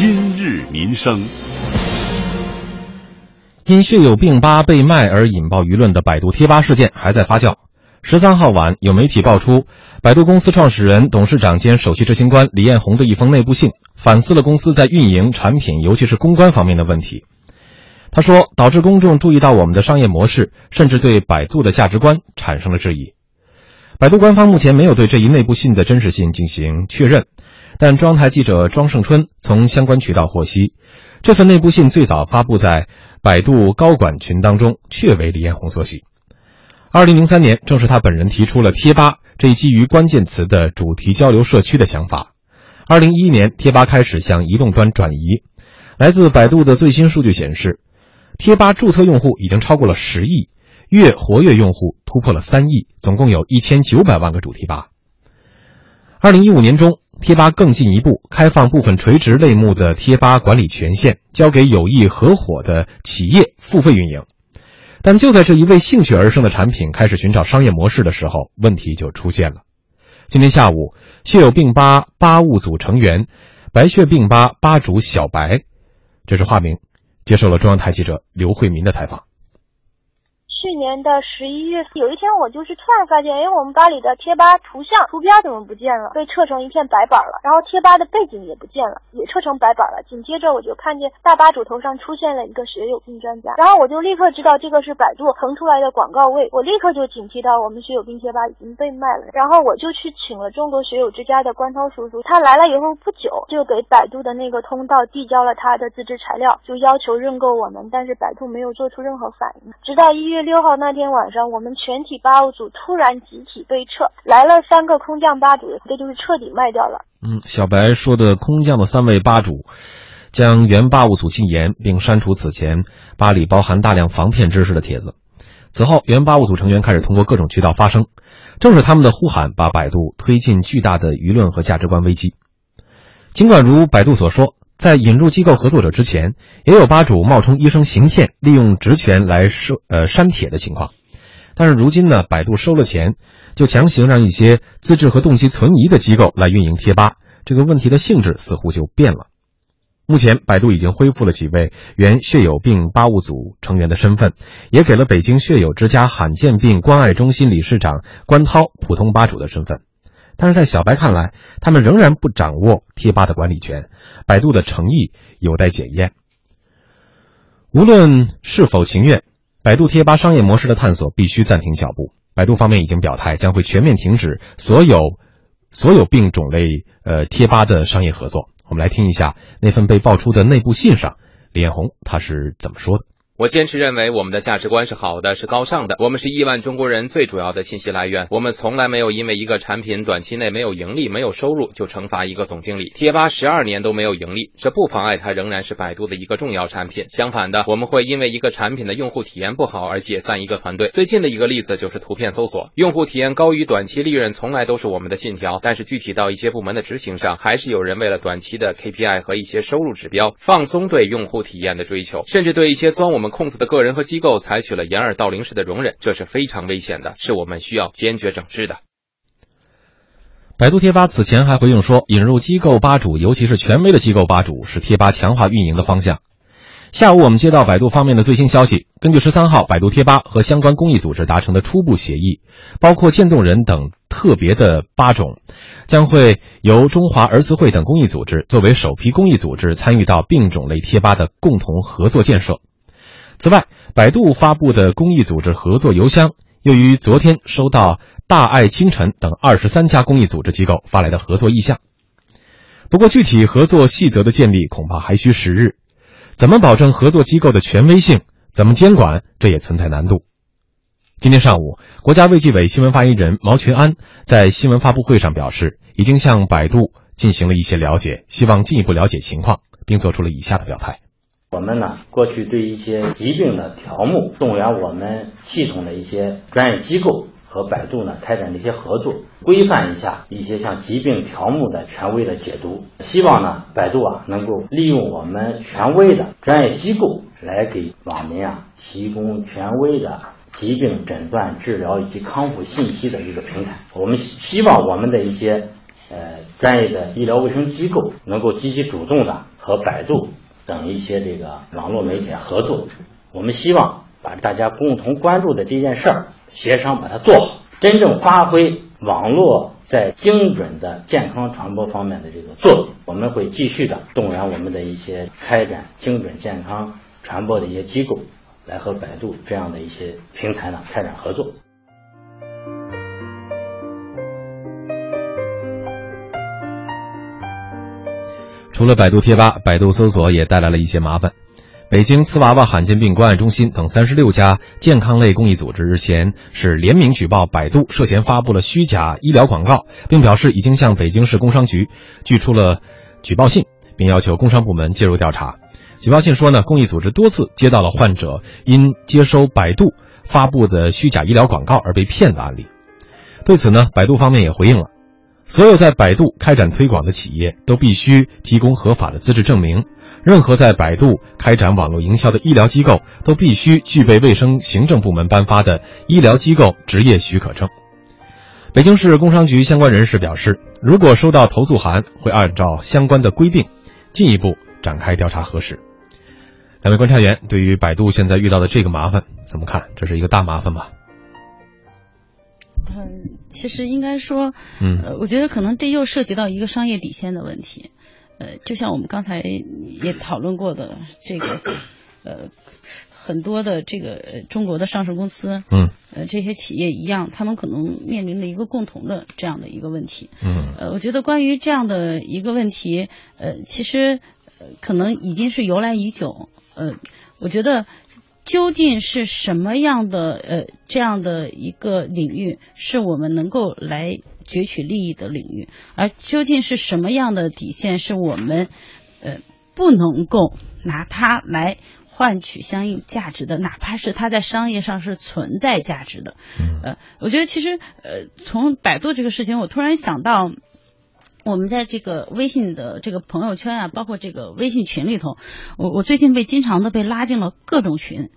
今日民生。因血友病吧被卖而引爆舆论的百度贴吧事件还在发酵。十三号晚，有媒体爆出，百度公司创始人、董事长兼首席执行官李彦宏的一封内部信，反思了公司在运营、产品，尤其是公关方面的问题。他说，导致公众注意到我们的商业模式，甚至对百度的价值观产生了质疑。百度官方目前没有对这一内部信的真实性进行确认，但中央台记者庄胜春从相关渠道获悉，这份内部信最早发布在百度高管群当中，确为李彦宏所写。二零零三年，正是他本人提出了贴吧这一基于关键词的主题交流社区的想法。二零一一年，贴吧开始向移动端转移。来自百度的最新数据显示，贴吧注册用户已经超过了十亿，月活跃用户突破了三亿，总共有一千九百万个主题吧。二零一五年中，贴吧更进一步开放部分垂直类目的贴吧管理权限，交给有意合伙的企业付费运营。但就在这一为兴趣而生的产品开始寻找商业模式的时候，问题就出现了。今天下午，血友病吧吧务组成员、白血病吧吧主小白，这是化名，接受了中央台记者刘慧民的采访。去年的十一月，有一天我就是突然发现，哎，我们吧里的贴吧图像图标怎么不见了？被撤成一片白板了。然后贴吧的背景也不见了，也撤成白板了。紧接着我就看见大吧主头上出现了一个学友病专家，然后我就立刻知道这个是百度腾出来的广告位，我立刻就警惕到我们学友病贴吧已经被卖了。然后我就去请了中国学友之家的关涛叔叔，他来了以后不久就给百度的那个通道递交了他的自制材料，就要求认购我们，但是百度没有做出任何反应，直到一月六六。号那天晚上，我们全体吧务组突然集体被撤，来了三个空降吧主，这就是彻底卖掉了。嗯，小白说的空降的三位吧主，将原吧务组禁言，并删除此前吧里包含大量防骗知识的帖子。此后，原吧务组成员开始通过各种渠道发声，正是他们的呼喊，把百度推进巨大的舆论和价值观危机。尽管如百度所说。在引入机构合作者之前，也有吧主冒充医生行骗，利用职权来收呃删帖的情况。但是如今呢，百度收了钱，就强行让一些资质和动机存疑的机构来运营贴吧，这个问题的性质似乎就变了。目前，百度已经恢复了几位原血友病吧务组成员的身份，也给了北京血友之家罕见病关爱中心理事长关涛普通吧主的身份。但是在小白看来，他们仍然不掌握贴吧的管理权，百度的诚意有待检验。无论是否情愿，百度贴吧商业模式的探索必须暂停脚步。百度方面已经表态，将会全面停止所有所有病种类呃贴吧的商业合作。我们来听一下那份被爆出的内部信上，李彦宏他是怎么说的。我坚持认为，我们的价值观是好的，是高尚的。我们是亿万中国人最主要的信息来源。我们从来没有因为一个产品短期内没有盈利、没有收入就惩罚一个总经理。贴吧十二年都没有盈利，这不妨碍它仍然是百度的一个重要产品。相反的，我们会因为一个产品的用户体验不好而解散一个团队。最近的一个例子就是图片搜索，用户体验高于短期利润，从来都是我们的信条。但是具体到一些部门的执行上，还是有人为了短期的 KPI 和一些收入指标，放松对用户体验的追求，甚至对一些钻我们空子的个人和机构采取了掩耳盗铃式的容忍，这是非常危险的，是我们需要坚决整治的。百度贴吧此前还回应说，引入机构吧主，尤其是权威的机构吧主，是贴吧强化运营的方向。下午我们接到百度方面的最新消息，根据十三号百度贴吧和相关公益组织达成的初步协议，包括渐冻人等特别的吧种，将会由中华儿慈会等公益组织作为首批公益组织参与到病种类贴吧的共同合作建设。此外，百度发布的公益组织合作邮箱又于昨天收到大爱清晨等二十三家公益组织机构发来的合作意向。不过，具体合作细则的建立恐怕还需时日。怎么保证合作机构的权威性？怎么监管？这也存在难度。今天上午，国家卫计委新闻发言人毛群安在新闻发布会上表示，已经向百度进行了一些了解，希望进一步了解情况，并做出了以下的表态。我们呢，过去对一些疾病的条目，动员我们系统的一些专业机构和百度呢开展的一些合作，规范一下一些像疾病条目的权威的解读。希望呢，百度啊能够利用我们权威的专业机构来给网民啊提供权威的疾病诊断、治疗以及康复信息的一个平台。我们希望我们的一些呃专业的医疗卫生机构能够积极主动的和百度等一些这个网络媒体合作。我们希望把大家共同关注的这件事儿协商把它做好，真正发挥网络在精准的健康传播方面的这个作用。我们会继续的动员我们的一些开展精准健康传播的一些机构，来和百度这样的一些平台呢开展合作。除了百度贴吧，百度搜索也带来了一些麻烦。北京瓷娃娃罕见病关爱中心等三十六家健康类公益组织日前是联名举报百度涉嫌发布了虚假医疗广告，并表示已经向北京市工商局寄出了举报信，并要求工商部门介入调查。举报信说呢，公益组织多次接到了患者因接收百度发布的虚假医疗广告而被骗的案例。对此呢，百度方面也回应了。所有在百度开展推广的企业都必须提供合法的资质证明。任何在百度开展网络营销的医疗机构都必须具备卫生行政部门颁发的医疗机构执业许可证。北京市工商局相关人士表示，如果收到投诉函，会按照相关的规定进一步展开调查核实。两位观察员对于百度现在遇到的这个麻烦怎么看？这是一个大麻烦吧？嗯，其实应该说，嗯，呃，我觉得可能这又涉及到一个商业底线的问题。呃，就像我们刚才也讨论过的这个，呃，很多的这个中国的上市公司，嗯，呃，这些企业一样，他们可能面临的一个共同的这样的一个问题。嗯，呃，我觉得关于这样的一个问题，呃，其实可能已经是由来已久。呃，我觉得。究竟是什么样的呃这样的一个领域是我们能够来攫取利益的领域，而究竟是什么样的底线是我们呃不能够拿它来换取相应价值的，哪怕是它在商业上是存在价值的。呃，我觉得其实呃从百度这个事情，我突然想到。我们在这个微信的这个朋友圈啊，包括这个微信群里头，我我最近被经常的被拉进了各种群，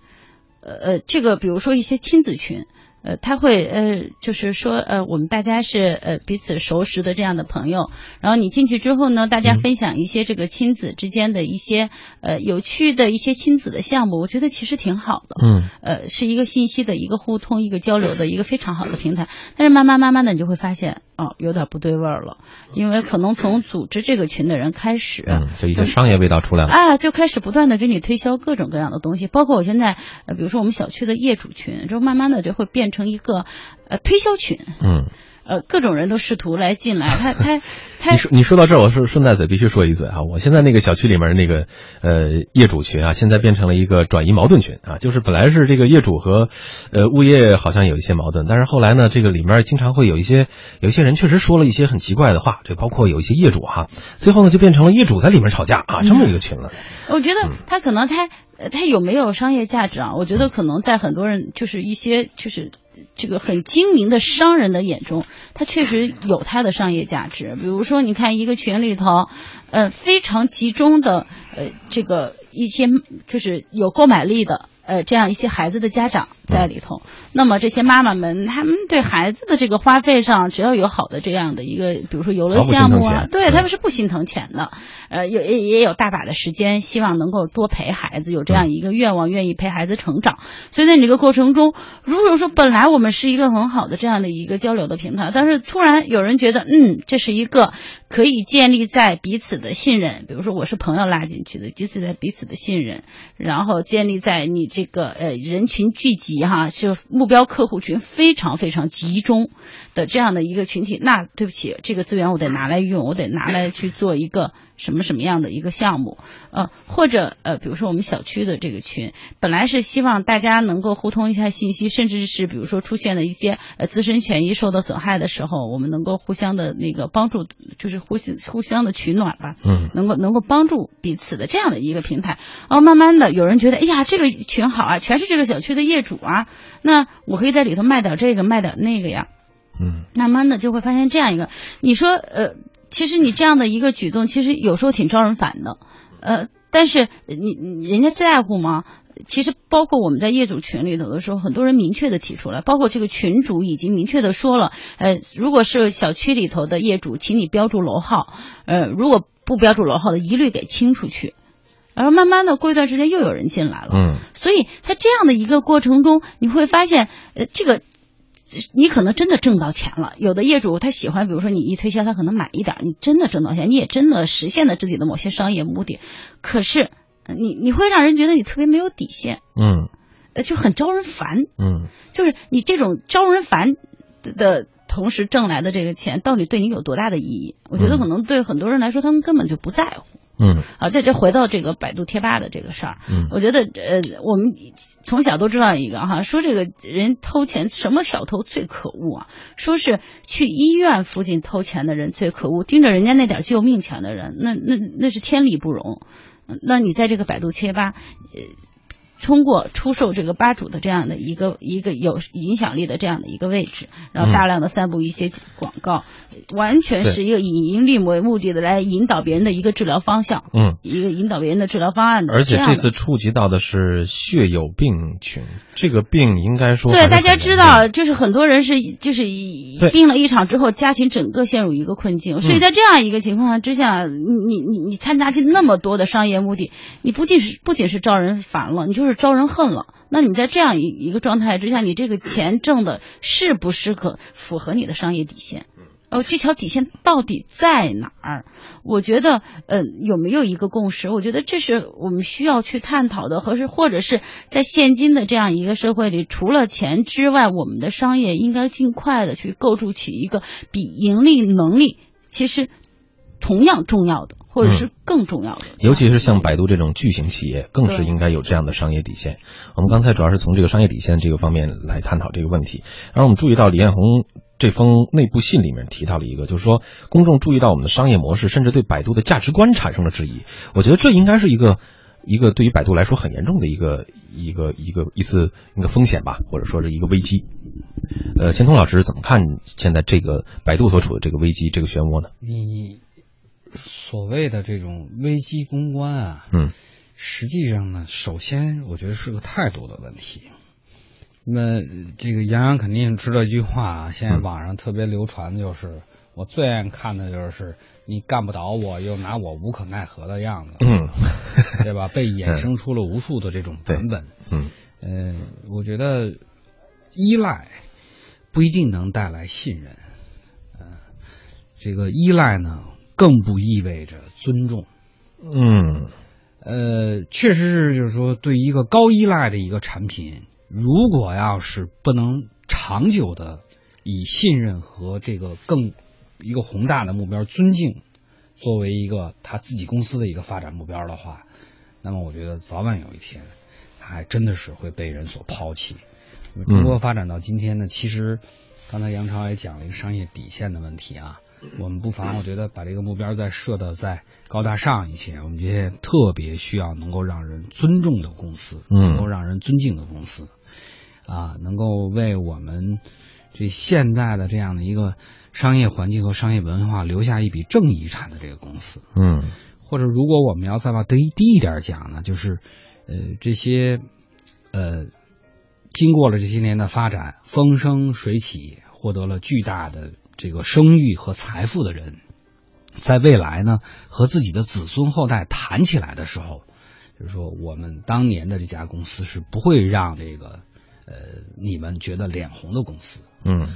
呃呃，这个比如说一些亲子群。呃，他会呃，就是说呃，我们大家是呃彼此熟识的这样的朋友，然后你进去之后呢，大家分享一些这个亲子之间的一些呃有趣的一些亲子的项目，我觉得其实挺好的，嗯，呃，是一个信息的一个互通、一个交流的一个非常好的平台。但是慢慢慢慢的，你就会发现哦，有点不对味儿了，因为可能从组织这个群的人开始，嗯，就一些商业味道出来了啊，就开始不断的给你推销各种各样的东西，包括我现在呃，比如说我们小区的业主群，就慢慢的就会变。成一个呃推销群，嗯，呃各种人都试图来进来，他他他，你说你说到这儿，我是顺带嘴必须说一嘴啊，我现在那个小区里面那个呃业主群啊，现在变成了一个转移矛盾群啊，就是本来是这个业主和呃物业好像有一些矛盾，但是后来呢，这个里面经常会有一些有一些人确实说了一些很奇怪的话，这包括有一些业主哈，最后呢就变成了业主在里面吵架啊，这么一个群了。我觉得他可能他他有没有商业价值啊？我觉得可能在很多人就是一些就是。这个很精明的商人的眼中，他确实有他的商业价值。比如说，你看一个群里头，呃，非常集中的，呃，这个一些就是有购买力的。呃，这样一些孩子的家长在里头，那么这些妈妈们，他们对孩子的这个花费上，只要有好的这样的一个，比如说游乐项目啊，对他们是不心疼钱的。呃，有也也有大把的时间，希望能够多陪孩子，有这样一个愿望，愿意陪孩子成长。所以在你这个过程中，如果说本来我们是一个很好的这样的一个交流的平台，但是突然有人觉得，嗯，这是一个可以建立在彼此的信任，比如说我是朋友拉进去的，彼此在彼此的信任，然后建立在你。这个呃人群聚集哈，是目标客户群非常非常集中。的这样的一个群体。那对不起，这个资源我得拿来用，我得拿来去做一个什么什么样的一个项目？呃，或者呃，比如说我们小区的这个群，本来是希望大家能够互通一下信息，甚至是比如说出现了一些呃自身权益受到损害的时候，我们能够互相的那个帮助，就是互相互相的取暖吧。嗯，能够能够帮助彼此的这样的一个平台。然后慢慢的有人觉得，哎呀，这个群。好啊，全是这个小区的业主啊，那我可以在里头卖点这个，卖点那个呀。嗯，慢慢的就会发现这样一个，你说呃，其实你这样的一个举动，其实有时候挺招人烦的，呃，但是你人家在乎吗？其实包括我们在业主群里头的时候，很多人明确的提出来，包括这个群主已经明确的说了，呃，如果是小区里头的业主，请你标注楼号，呃，如果不标注楼号的，一律给清出去。然后慢慢的过一段时间又有人进来了，嗯，所以在这样的一个过程中，你会发现，呃，这个你可能真的挣到钱了。有的业主他喜欢，比如说你一推销，他可能买一点，你真的挣到钱，你也真的实现了自己的某些商业目的。可是你你会让人觉得你特别没有底线，嗯，呃，就很招人烦，嗯，就是你这种招人烦的同时挣来的这个钱，到底对你有多大的意义？我觉得可能对很多人来说，他们根本就不在乎。嗯，啊，这这回到这个百度贴吧的这个事儿，嗯，我觉得呃，我们从小都知道一个哈，说这个人偷钱，什么小偷最可恶啊？说是去医院附近偷钱的人最可恶，盯着人家那点救命钱的人，那那那是天理不容。那你在这个百度贴吧，呃。通过出售这个吧主的这样的一个一个有影响力的这样的一个位置，然后大量的散布一些广告，完全是一个以盈利为目的的来引导别人的一个治疗方向，嗯，一个引导别人的治疗方案的。而且这次触及到的是血友病群，这个病应该说对大家知道，就是很多人是就是病了一场之后，家庭整个陷入一个困境，所以在这样一个情况之下，你你你参加进那么多的商业目的，你不仅是不仅是招人烦了，你就是。招人恨了，那你在这样一一个状态之下，你这个钱挣的是不是可符合你的商业底线？哦，这条底线到底在哪儿？我觉得，呃，有没有一个共识？我觉得这是我们需要去探讨的，和是或者是在现今的这样一个社会里，除了钱之外，我们的商业应该尽快的去构筑起一个比盈利能力其实同样重要的。或者是更重要的，尤其是像百度这种巨型企业，更是应该有这样的商业底线。我们刚才主要是从这个商业底线这个方面来探讨这个问题。而我们注意到李彦宏这封内部信里面提到了一个，就是说公众注意到我们的商业模式，甚至对百度的价值观产生了质疑。我觉得这应该是一个一个对于百度来说很严重的一个一个一个一次一个风险吧，或者说是一个危机。呃，钱通老师怎么看现在这个百度所处的这个危机这个漩涡呢？你。所谓的这种危机公关啊，嗯，实际上呢，首先我觉得是个态度的问题。那这个杨洋肯定知道一句话啊，现在网上特别流传的就是，我最爱看的就是你干不倒我，又拿我无可奈何的样子，嗯，对吧？被衍生出了无数的这种版本，嗯，呃，我觉得依赖不一定能带来信任，呃，这个依赖呢。更不意味着尊重，嗯，呃，确实是，就是说，对一个高依赖的一个产品，如果要是不能长久的以信任和这个更一个宏大的目标尊敬作为一个他自己公司的一个发展目标的话，那么我觉得早晚有一天，他还真的是会被人所抛弃。中国发展到今天呢，其实刚才杨超也讲了一个商业底线的问题啊。我们不妨，我觉得把这个目标再设的再高大上一些。我们这些特别需要能够让人尊重的公司，能够让人尊敬的公司，啊，能够为我们这现在的这样的一个商业环境和商业文化留下一笔正遗产的这个公司。嗯，或者如果我们要再往低低一点讲呢，就是呃这些呃经过了这些年的发展，风生水起，获得了巨大的。这个声誉和财富的人，在未来呢，和自己的子孙后代谈起来的时候，就是说，我们当年的这家公司是不会让这个呃你们觉得脸红的公司。嗯，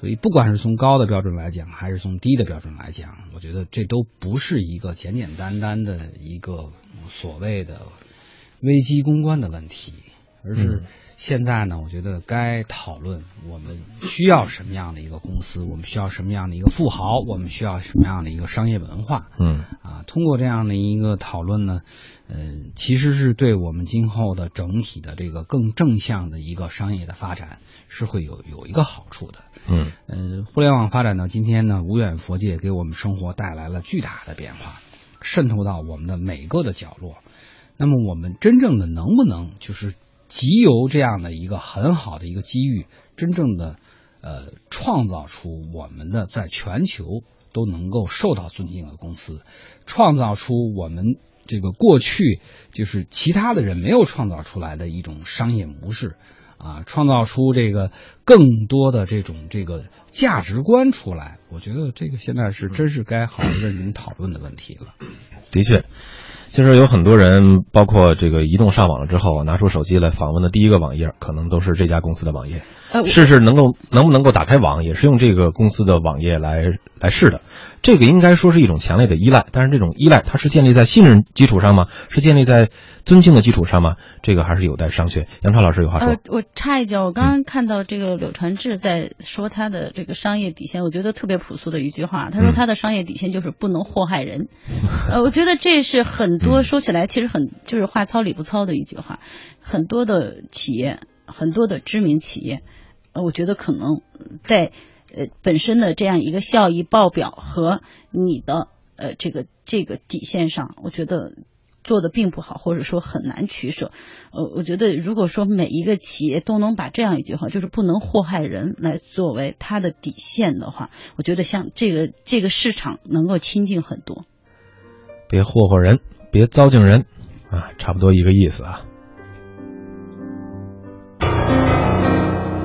所以不管是从高的标准来讲，还是从低的标准来讲，我觉得这都不是一个简简单单的一个所谓的危机公关的问题，而是。现在呢，我觉得该讨论我们需要什么样的一个公司，我们需要什么样的一个富豪，我们需要什么样的一个商业文化。嗯，啊，通过这样的一个讨论呢，嗯，其实是对我们今后的整体的这个更正向的一个商业的发展是会有有一个好处的。嗯，嗯，互联网发展到今天呢，无远佛界给我们生活带来了巨大的变化，渗透到我们的每个的角落。那么，我们真正的能不能就是？集邮这样的一个很好的一个机遇，真正的呃创造出我们的在全球都能够受到尊敬的公司，创造出我们这个过去就是其他的人没有创造出来的一种商业模式。啊，创造出这个更多的这种这个价值观出来，我觉得这个现在是真是该好好认真讨论的问题了。的确，其实有很多人，包括这个移动上网了之后，拿出手机来访问的第一个网页，可能都是这家公司的网页。呃，试试能够能不能够打开网，也是用这个公司的网页来来试的。这个应该说是一种强烈的依赖，但是这种依赖它是建立在信任基础上吗？是建立在尊敬的基础上吗？这个还是有待商榷。杨超老师有话说。呃，我插一脚，我刚刚看到这个柳传志在说他的这个商业底线，我觉得特别朴素的一句话，他说他的商业底线就是不能祸害人。呃，我觉得这是很多说起来其实很就是话糙理不糙的一句话，很多的企业，很多的知名企业，呃，我觉得可能在。呃，本身的这样一个效益报表和你的呃这个这个底线上，我觉得做的并不好，或者说很难取舍。呃，我觉得如果说每一个企业都能把这样一句话，就是不能祸害人来作为它的底线的话，我觉得像这个这个市场能够清净很多。别祸祸人，别糟践人，啊，差不多一个意思啊。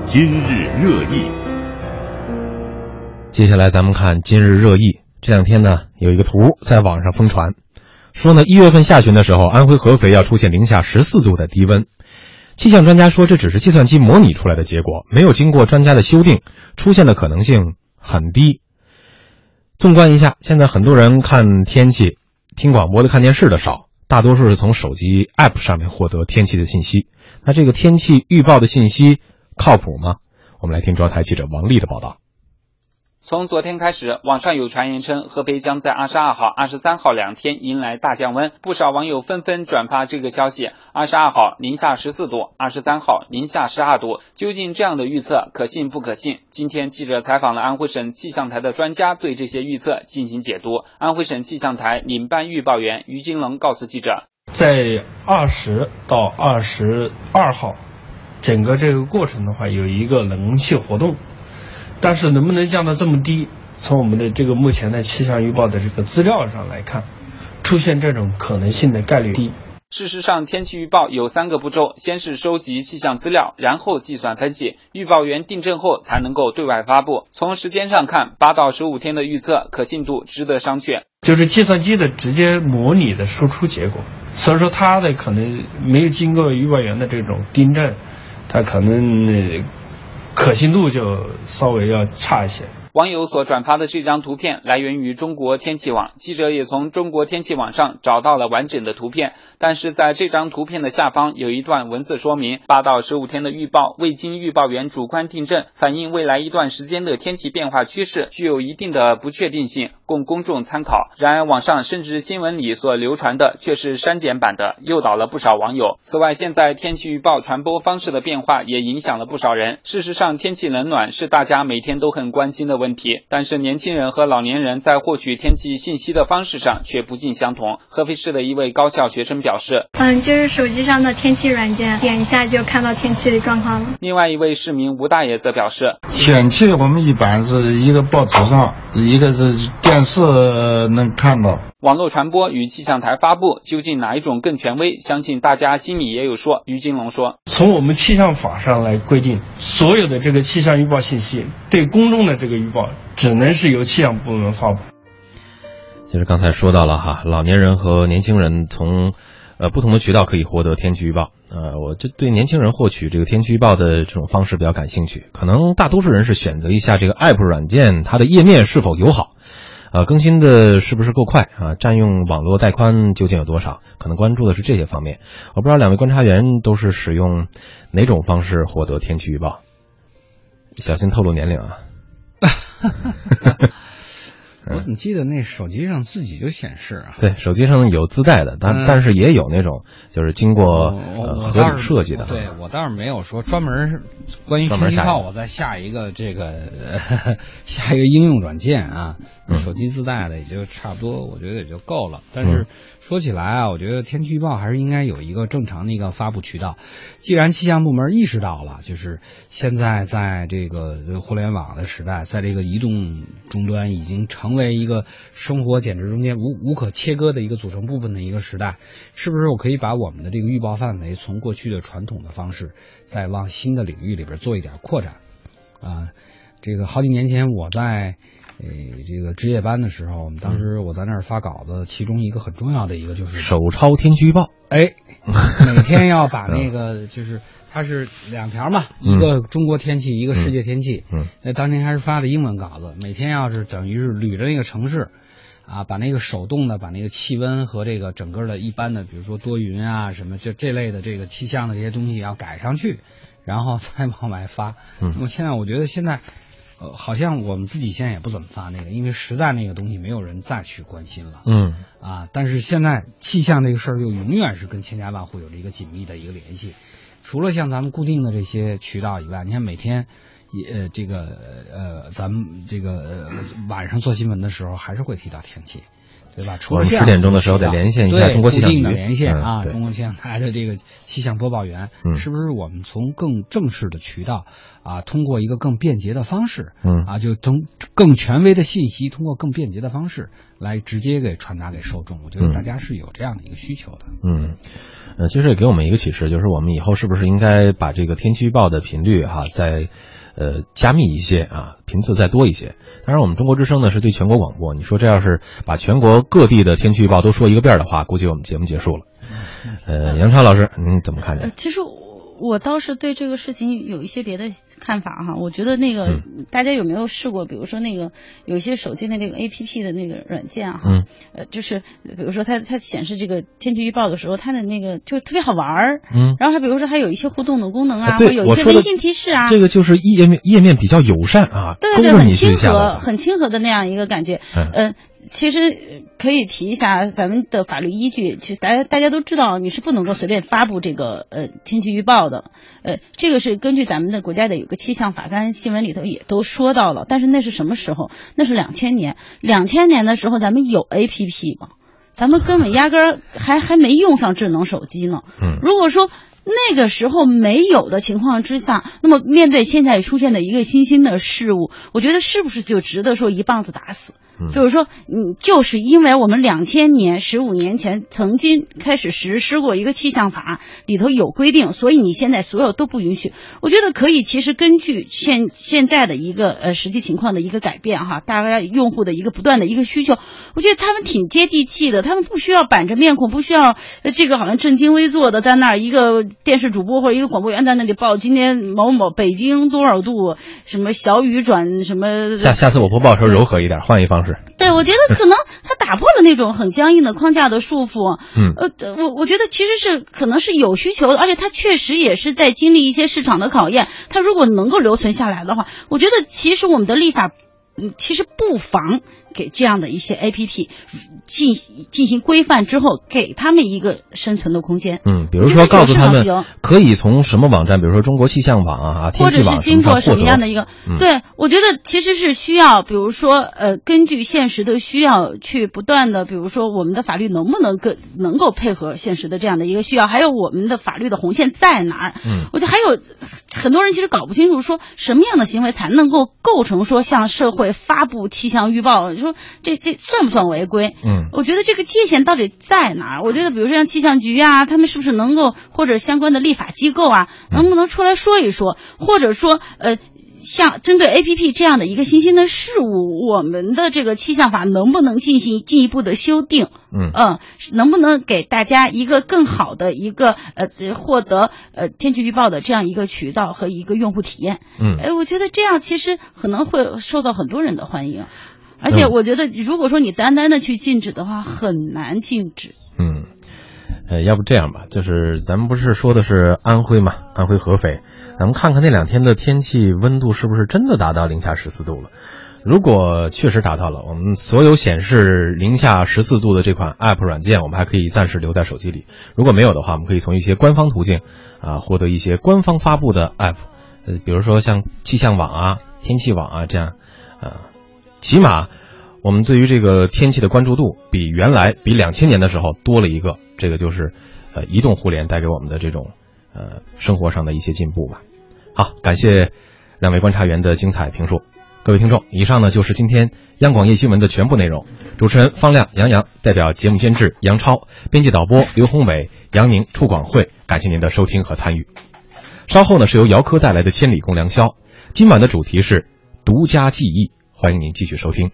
今日热议。接下来咱们看今日热议。这两天呢，有一个图在网上疯传，说呢一月份下旬的时候，安徽合肥要出现零下十四度的低温。气象专家说，这只是计算机模拟出来的结果，没有经过专家的修订，出现的可能性很低。纵观一下，现在很多人看天气、听广播的、看电视的少，大多数是从手机 APP 上面获得天气的信息。那这个天气预报的信息靠谱吗？我们来听中央台记者王丽的报道。从昨天开始，网上有传言称合肥将在二十二号、二十三号两天迎来大降温，不少网友纷纷转发这个消息。二十二号零下十四度，二十三号零下十二度，究竟这样的预测可信不可信？今天记者采访了安徽省气象台的专家，对这些预测进行解读。安徽省气象台领班预报员于金龙告诉记者，在二十到二十二号，整个这个过程的话，有一个冷空气活动。但是能不能降到这么低？从我们的这个目前的气象预报的这个资料上来看，出现这种可能性的概率低。事实上，天气预报有三个步骤：先是收集气象资料，然后计算分析，预报员订正后才能够对外发布。从时间上看，八到十五天的预测可信度值得商榷。就是计算机的直接模拟的输出结果，所以说它的可能没有经过预报员的这种订正，它可能。可信度就稍微要差一些。网友所转发的这张图片来源于中国天气网，记者也从中国天气网上找到了完整的图片，但是在这张图片的下方有一段文字说明：八到十五天的预报未经预报员主观订正，反映未来一段时间的天气变化趋势，具有一定的不确定性，供公众参考。然而，网上甚至新闻里所流传的却是删减版的，诱导了不少网友。此外，现在天气预报传播方式的变化也影响了不少人。事实上，天气冷暖是大家每天都很关心的。问题，但是年轻人和老年人在获取天气信息的方式上却不尽相同。合肥市的一位高校学生表示：“嗯，就是手机上的天气软件，点一下就看到天气的状况了。”另外一位市民吴大爷则表示：“天气我们一般是一个报纸上，一个是电视能看到。网络传播与气象台发布，究竟哪一种更权威？相信大家心里也有数。”于金龙说：“从我们气象法上来规定，所有的这个气象预报信息对公众的这个预报，只能是由气象部门发布。其实刚才说到了哈，老年人和年轻人从呃不同的渠道可以获得天气预报。呃，我就对年轻人获取这个天气预报的这种方式比较感兴趣。可能大多数人是选择一下这个 app 软件，它的页面是否友好，啊，更新的是不是够快啊？占用网络带宽究竟有多少？可能关注的是这些方面。我不知道两位观察员都是使用哪种方式获得天气预报。小心透露年龄啊！我怎么记得那手机上自己就显示啊？对，手机上有自带的，但但是也有那种就是经过合理设计的。对我倒是没有说专门关于天气预报，我再下一个这个 下一个应用软件啊，手机自带的也就差不多，我觉得也就够了。但是说起来啊，我觉得天气预报还是应该有一个正常的一个发布渠道。既然气象部门意识到了，就是现在在这个互联网的时代，在这个移动终端已经成。成为一个生活简直中间无无可切割的一个组成部分的一个时代，是不是我可以把我们的这个预报范围从过去的传统的方式，再往新的领域里边做一点扩展？啊，这个好几年前我在。呃，这个值夜班的时候，我们当时我在那儿发稿子，其中一个很重要的一个就是手抄天气预报。哎，每天要把那个就是它是两条嘛，一个中国天气，一个世界天气。嗯，那当天还是发的英文稿子，每天要是等于是捋着那个城市，啊，把那个手动的把那个气温和这个整个的一般的，比如说多云啊什么就这类的这个气象的这些东西要改上去，然后再往外发。嗯，那么现在我觉得现在。呃，好像我们自己现在也不怎么发那个，因为实在那个东西没有人再去关心了。嗯啊，但是现在气象这个事儿又永远是跟千家万户有着一个紧密的一个联系。除了像咱们固定的这些渠道以外，你看每天也呃这个呃咱们这个晚上做新闻的时候还是会提到天气。对吧？除了十点钟的时候得连线一下中国气象局的连线啊，中国气象台的这个气象播报员，是不是我们从更正式的渠道啊，通过一个更便捷的方式，嗯啊，就从更权威的信息，通过更便捷的方式来直接给传达给受众？我觉得大家是有这样的一个需求的。嗯，呃，其实也给我们一个启示，就是我们以后是不是应该把这个天气预报的频率哈，在。呃，加密一些啊，频次再多一些。当然，我们中国之声呢是对全国广播。你说这要是把全国各地的天气预报都说一个遍的话，估计我们节目结束了。呃，杨超老师，您怎么看这？其实我。我倒是对这个事情有一些别的看法哈，我觉得那个大家有没有试过，比如说那个有一些手机的那个 A P P 的那个软件哈，呃，就是比如说它它显示这个天气预报的时候，它的那个就特别好玩儿，嗯，然后还比如说还有一些互动的功能啊，或有一些微信提示啊，这个就是页面页面比较友善啊，对对，很亲和很亲和的那样一个感觉，嗯。其实可以提一下咱们的法律依据。其实大家大家都知道，你是不能够随便发布这个呃天气预报的。呃，这个是根据咱们的国家的有个气象法，刚才新闻里头也都说到了。但是那是什么时候？那是两千年。两千年的时候，咱们有 A P P 吗？咱们根本压根儿还还没用上智能手机呢。嗯。如果说那个时候没有的情况之下，那么面对现在出现的一个新兴的事物，我觉得是不是就值得说一棒子打死？就是说，嗯，就是因为我们两千年十五年前曾经开始实施过一个气象法，里头有规定，所以你现在所有都不允许。我觉得可以，其实根据现现在的一个呃实际情况的一个改变哈，大家用户的一个不断的一个需求，我觉得他们挺接地气的，他们不需要板着面孔，不需要这个好像正襟危坐的在那儿，一个电视主播或者一个广播员在那里报今天某某北京多少度，什么小雨转什么。下下次我播报时候柔和一点，换一方式。对，我觉得可能他打破了那种很僵硬的框架的束缚。嗯，呃，我我觉得其实是可能是有需求的，而且他确实也是在经历一些市场的考验。他如果能够留存下来的话，我觉得其实我们的立法，嗯，其实不妨。给这样的一些 A P P 进进行规范之后，给他们一个生存的空间。嗯，比如说告诉他们可以从什么网站，比如说中国气象网啊、天气网或者是经过什么样的一个？嗯、对，我觉得其实是需要，比如说呃，根据现实的需要去不断的，比如说我们的法律能不能更能够配合现实的这样的一个需要，还有我们的法律的红线在哪儿？嗯，我觉得还有很多人其实搞不清楚，说什么样的行为才能够构成说向社会发布气象预报？说这这算不算违规？嗯，我觉得这个界限到底在哪儿？我觉得，比如说像气象局啊，他们是不是能够或者相关的立法机构啊，能不能出来说一说？或者说，呃，像针对 A P P 这样的一个新兴的事物，我们的这个气象法能不能进行进一步的修订？嗯嗯，能不能给大家一个更好的一个呃获得呃天气预报的这样一个渠道和一个用户体验？嗯，哎，我觉得这样其实可能会受到很多人的欢迎。而且我觉得，如果说你单单的去禁止的话，很难禁止。嗯，呃，要不这样吧，就是咱们不是说的是安徽嘛，安徽合肥，咱们看看那两天的天气温度是不是真的达到零下十四度了。如果确实达到了，我们所有显示零下十四度的这款 App 软件，我们还可以暂时留在手机里。如果没有的话，我们可以从一些官方途径啊获得一些官方发布的 App，呃，比如说像气象网啊、天气网啊这样，啊。起码，我们对于这个天气的关注度比原来比两千年的时候多了一个，这个就是，呃，移动互联带给我们的这种，呃，生活上的一些进步吧。好，感谢两位观察员的精彩评述。各位听众，以上呢就是今天央广夜新闻的全部内容。主持人方亮、杨洋，代表节目监制杨超，编辑导播刘宏伟、杨宁、楚广慧，感谢您的收听和参与。稍后呢是由姚科带来的《千里共良宵》，今晚的主题是独家记忆，欢迎您继续收听。